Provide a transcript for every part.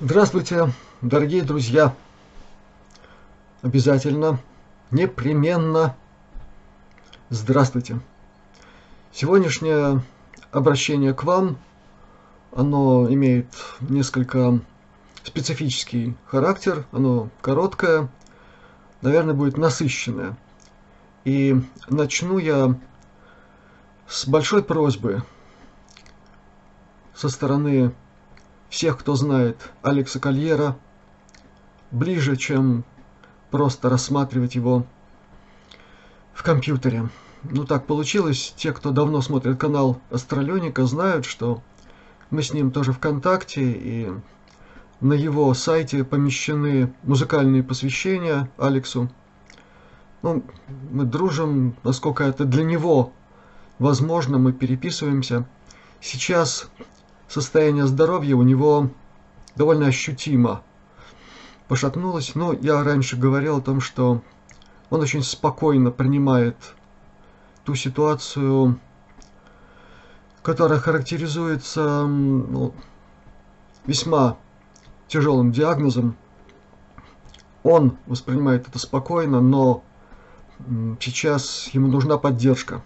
Здравствуйте, дорогие друзья! Обязательно, непременно здравствуйте! Сегодняшнее обращение к вам, оно имеет несколько специфический характер, оно короткое, наверное, будет насыщенное. И начну я с большой просьбы со стороны всех, кто знает Алекса Кольера, ближе, чем просто рассматривать его в компьютере. Ну так получилось, те, кто давно смотрит канал Астралёника, знают, что мы с ним тоже в контакте, и на его сайте помещены музыкальные посвящения Алексу. Ну, мы дружим, насколько это для него возможно, мы переписываемся. Сейчас состояние здоровья у него довольно ощутимо пошатнулось. Но я раньше говорил о том, что он очень спокойно принимает ту ситуацию, которая характеризуется ну, весьма тяжелым диагнозом. Он воспринимает это спокойно, но сейчас ему нужна поддержка.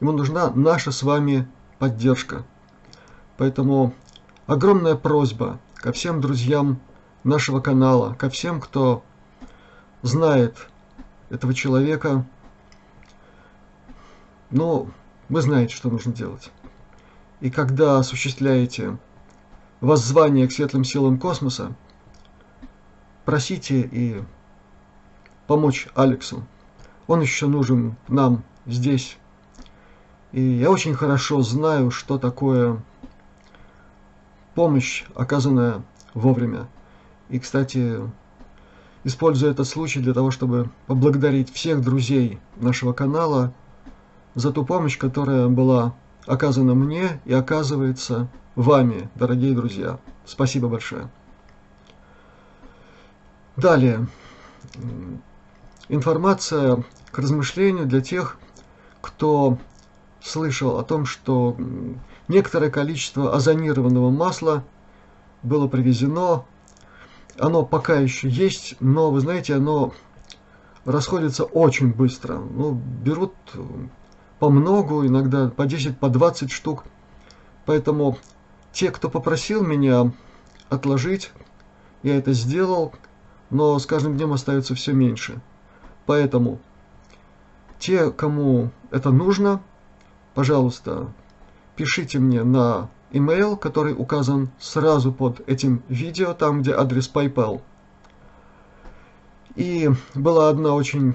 Ему нужна наша с вами поддержка. Поэтому огромная просьба ко всем друзьям нашего канала, ко всем, кто знает этого человека. Но вы знаете, что нужно делать. И когда осуществляете воззвание к светлым силам космоса, просите и помочь Алексу. Он еще нужен нам здесь. И я очень хорошо знаю, что такое помощь, оказанная вовремя. И, кстати, использую этот случай для того, чтобы поблагодарить всех друзей нашего канала за ту помощь, которая была оказана мне и оказывается вами, дорогие друзья. Спасибо большое. Далее. Информация к размышлению для тех, кто слышал о том, что некоторое количество озонированного масла было привезено. Оно пока еще есть, но, вы знаете, оно расходится очень быстро. Ну, берут по многу, иногда по 10, по 20 штук. Поэтому те, кто попросил меня отложить, я это сделал, но с каждым днем остается все меньше. Поэтому те, кому это нужно, пожалуйста, пишите мне на email, который указан сразу под этим видео, там где адрес PayPal. И была одна очень,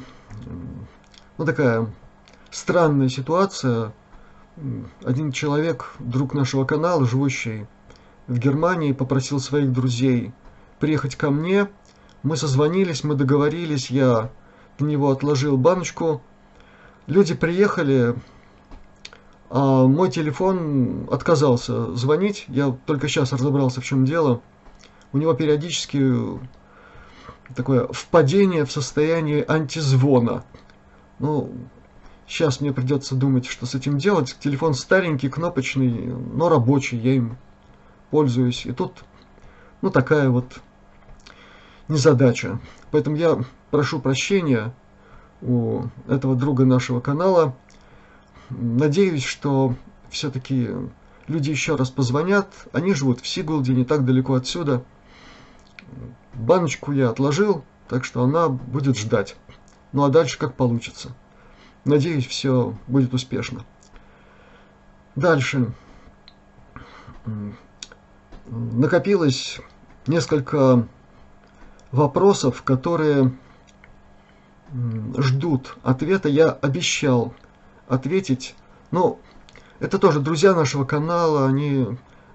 ну такая странная ситуация. Один человек, друг нашего канала, живущий в Германии, попросил своих друзей приехать ко мне. Мы созвонились, мы договорились, я для него отложил баночку. Люди приехали, а мой телефон отказался звонить. Я только сейчас разобрался, в чем дело. У него периодически такое впадение в состояние антизвона. Ну, сейчас мне придется думать, что с этим делать. Телефон старенький, кнопочный, но рабочий, я им пользуюсь. И тут, ну, такая вот незадача. Поэтому я прошу прощения у этого друга нашего канала. Надеюсь, что все-таки люди еще раз позвонят. Они живут в Сигулде, не так далеко отсюда. Баночку я отложил, так что она будет ждать. Ну а дальше как получится. Надеюсь, все будет успешно. Дальше. Накопилось несколько вопросов, которые ждут ответа. Я обещал ответить. Но это тоже друзья нашего канала, они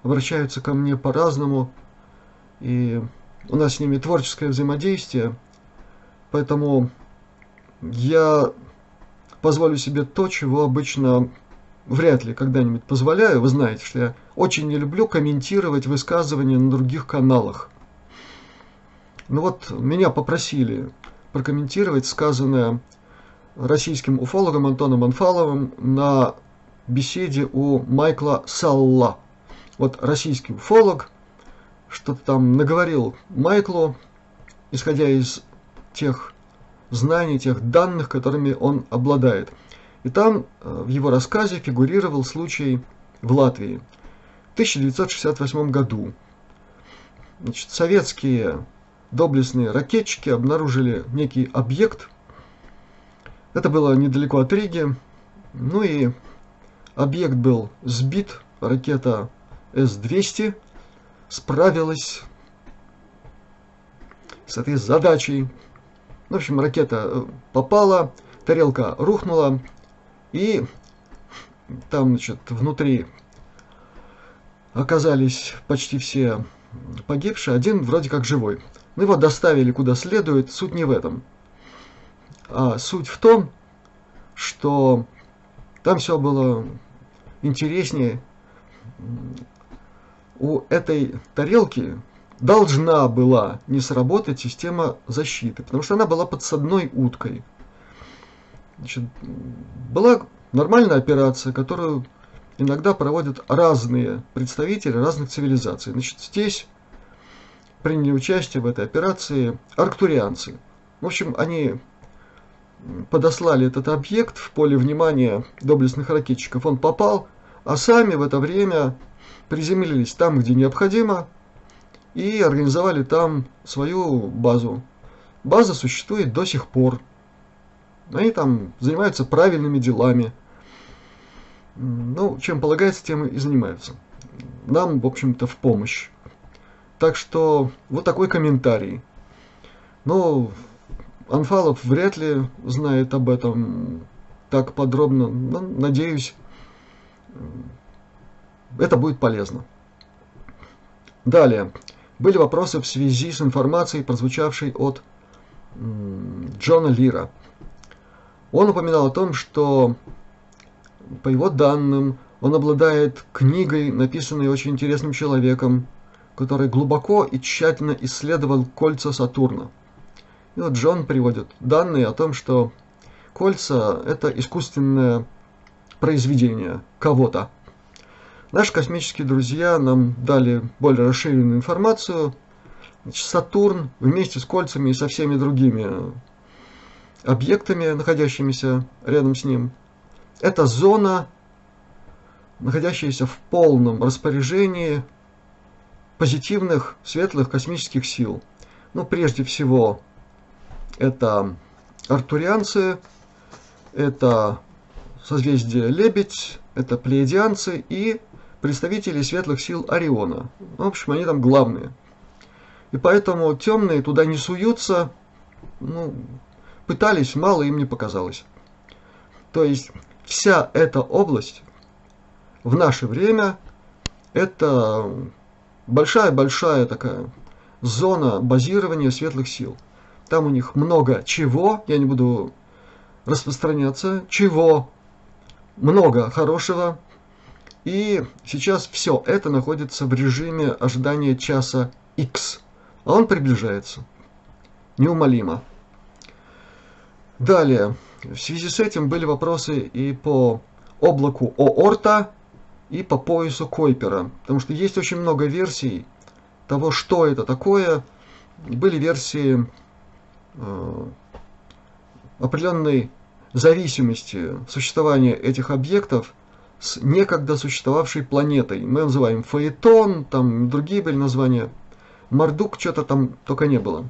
обращаются ко мне по-разному. И у нас с ними творческое взаимодействие. Поэтому я позволю себе то, чего обычно вряд ли когда-нибудь позволяю. Вы знаете, что я очень не люблю комментировать высказывания на других каналах. Ну вот, меня попросили прокомментировать сказанное российским уфологом Антоном Анфаловым на беседе у Майкла Салла. Вот российский уфолог что-то там наговорил Майклу, исходя из тех знаний, тех данных, которыми он обладает. И там э, в его рассказе фигурировал случай в Латвии в 1968 году. Значит, советские доблестные ракетчики обнаружили некий объект. Это было недалеко от Риги. Ну и объект был сбит, ракета С-200 справилась с этой задачей. В общем, ракета э, попала, тарелка рухнула, и там, значит, внутри оказались почти все погибшие, один вроде как живой. Ну, его доставили куда следует, суть не в этом. А суть в том, что там все было интереснее. У этой тарелки должна была не сработать система защиты, потому что она была подсадной уткой. Значит, была нормальная операция, которую иногда проводят разные представители разных цивилизаций. Значит, здесь приняли участие в этой операции арктурианцы. В общем, они подослали этот объект в поле внимания доблестных ракетчиков. Он попал, а сами в это время приземлились там, где необходимо, и организовали там свою базу. База существует до сих пор. Они там занимаются правильными делами. Ну, чем полагается, тем и занимаются. Нам, в общем-то, в помощь. Так что вот такой комментарий. Но Анфалов вряд ли знает об этом так подробно. Но, надеюсь, это будет полезно. Далее. Были вопросы в связи с информацией, прозвучавшей от Джона Лира. Он упоминал о том, что, по его данным, он обладает книгой, написанной очень интересным человеком, который глубоко и тщательно исследовал кольца Сатурна. И вот Джон приводит данные о том, что кольца – это искусственное произведение кого-то. Наши космические друзья нам дали более расширенную информацию. Значит, Сатурн вместе с кольцами и со всеми другими объектами, находящимися рядом с ним, это зона, находящаяся в полном распоряжении позитивных, светлых космических сил. Ну, прежде всего, это артурианцы, это созвездие Лебедь, это плеядианцы и представители светлых сил Ориона. В общем, они там главные. И поэтому темные туда не суются, ну, пытались, мало им не показалось. То есть вся эта область в наше время это большая-большая такая зона базирования светлых сил. Там у них много чего, я не буду распространяться, чего много хорошего, и сейчас все это находится в режиме ожидания часа X. А он приближается. Неумолимо. Далее. В связи с этим были вопросы и по облаку Оорта, и по поясу Койпера. Потому что есть очень много версий того, что это такое. Были версии определенной зависимости существования этих объектов – с некогда существовавшей планетой. Мы называем Фаэтон, там другие были названия. Мардук, что-то там только не было.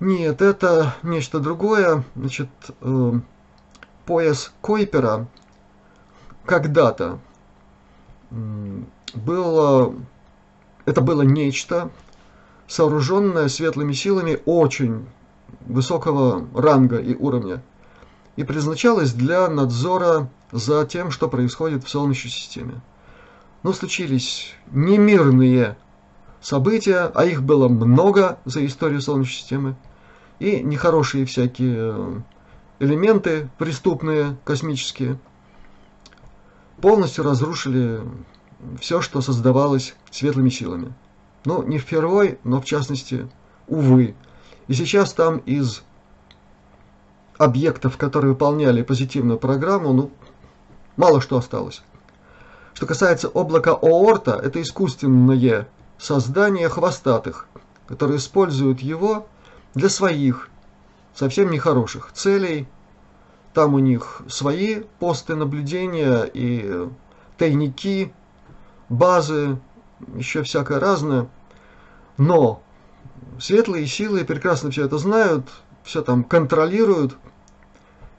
Нет, это нечто другое. Значит, э, пояс Койпера когда-то э, было, это было нечто, сооруженное светлыми силами очень высокого ранга и уровня, и предназначалось для надзора за тем, что происходит в Солнечной системе. Но случились немирные события, а их было много за историю Солнечной системы, и нехорошие всякие э, элементы преступные, космические, полностью разрушили все, что создавалось светлыми силами. Ну, не впервой, но в частности, увы. И сейчас там из объектов, которые выполняли позитивную программу, ну, мало что осталось. Что касается облака Оорта, это искусственное создания хвостатых, которые используют его для своих, совсем нехороших целей. Там у них свои посты наблюдения и тайники, базы, еще всякое разное. Но светлые силы прекрасно все это знают, все там контролируют.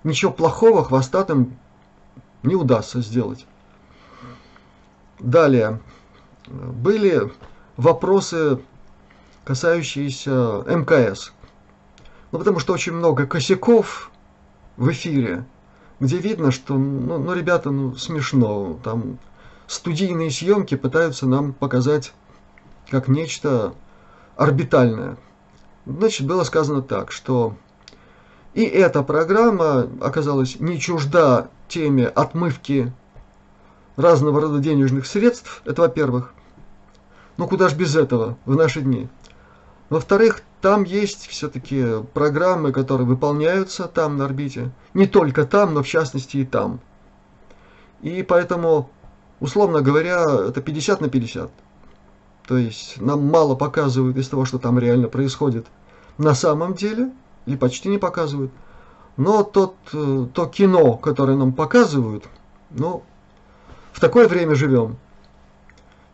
Ничего плохого хвостатым не удастся сделать. Далее. Были вопросы, касающиеся МКС. Ну, потому что очень много косяков в эфире, где видно, что, ну, ну ребята, ну, смешно. Там студийные съемки пытаются нам показать как нечто орбитальное. Значит, было сказано так, что и эта программа оказалась не чужда теме отмывки разного рода денежных средств, это во-первых. Ну куда ж без этого в наши дни. Во-вторых, там есть все-таки программы, которые выполняются там на орбите. Не только там, но в частности и там. И поэтому, условно говоря, это 50 на 50. То есть нам мало показывают из того, что там реально происходит на самом деле, или почти не показывают. Но тот, э, то кино, которое нам показывают, ну, в такое время живем.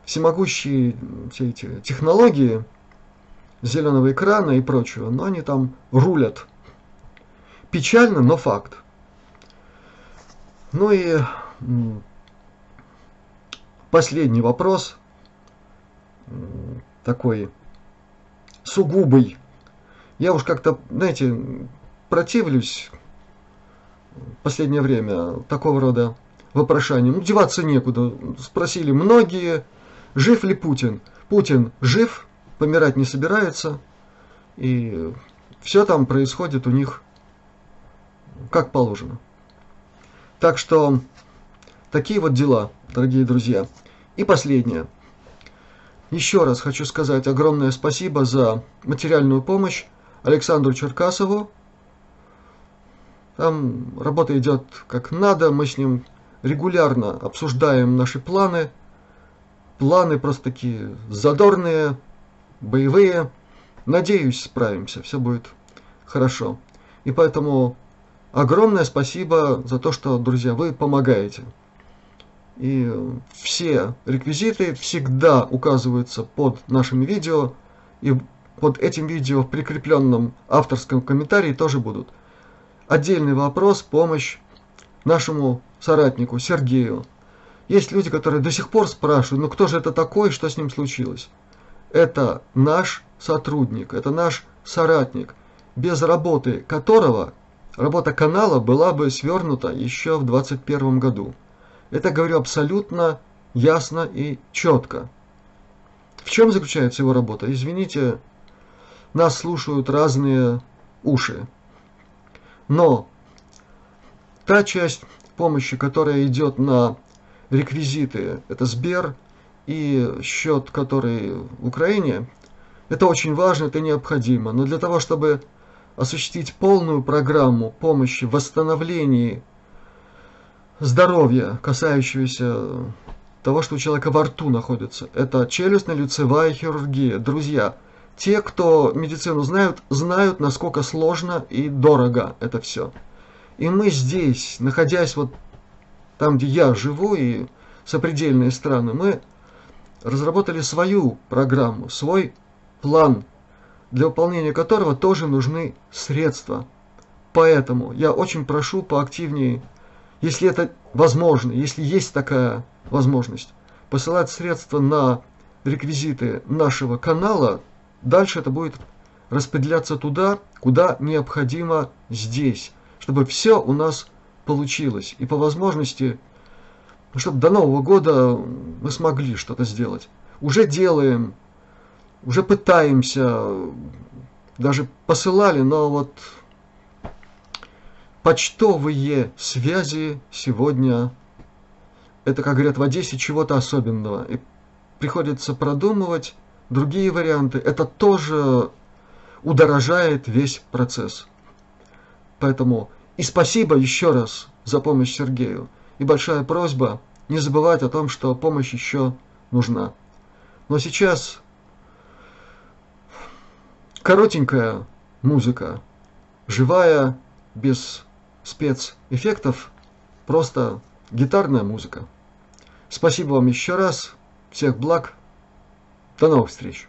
Всемогущие все эти технологии зеленого экрана и прочего, но они там рулят. Печально, но факт. Ну и последний вопрос, такой сугубый. Я уж как-то, знаете, противлюсь в последнее время такого рода вопрошанием. Ну, деваться некуда. Спросили многие, жив ли Путин. Путин жив, помирать не собирается. И все там происходит у них как положено. Так что такие вот дела, дорогие друзья. И последнее. Еще раз хочу сказать огромное спасибо за материальную помощь Александру Черкасову. Там работа идет как надо, мы с ним регулярно обсуждаем наши планы. Планы просто такие задорные, боевые. Надеюсь, справимся, все будет хорошо. И поэтому огромное спасибо за то, что, друзья, вы помогаете. И все реквизиты всегда указываются под нашими видео. И под этим видео в прикрепленном авторском комментарии тоже будут. Отдельный вопрос, помощь нашему соратнику Сергею. Есть люди, которые до сих пор спрашивают, ну кто же это такой, что с ним случилось? Это наш сотрудник, это наш соратник, без работы которого работа канала была бы свернута еще в 2021 году. Это говорю абсолютно ясно и четко. В чем заключается его работа? Извините, нас слушают разные уши. Но та часть помощи, которая идет на реквизиты, это Сбер и счет, который в Украине, это очень важно, это необходимо. Но для того, чтобы осуществить полную программу помощи в восстановлении здоровья, касающегося того, что у человека во рту находится, это челюстно-лицевая хирургия. Друзья, те, кто медицину знают, знают, насколько сложно и дорого это все. И мы здесь, находясь вот там, где я живу, и сопредельные страны, мы разработали свою программу, свой план, для выполнения которого тоже нужны средства. Поэтому я очень прошу поактивнее, если это возможно, если есть такая возможность, посылать средства на реквизиты нашего канала. Дальше это будет распределяться туда, куда необходимо здесь чтобы все у нас получилось. И по возможности, чтобы до Нового года мы смогли что-то сделать. Уже делаем, уже пытаемся, даже посылали, но вот почтовые связи сегодня, это, как говорят в Одессе, чего-то особенного. И приходится продумывать другие варианты. Это тоже удорожает весь процесс. Поэтому и спасибо еще раз за помощь Сергею. И большая просьба не забывать о том, что помощь еще нужна. Но сейчас коротенькая музыка, живая, без спецэффектов, просто гитарная музыка. Спасибо вам еще раз. Всех благ. До новых встреч.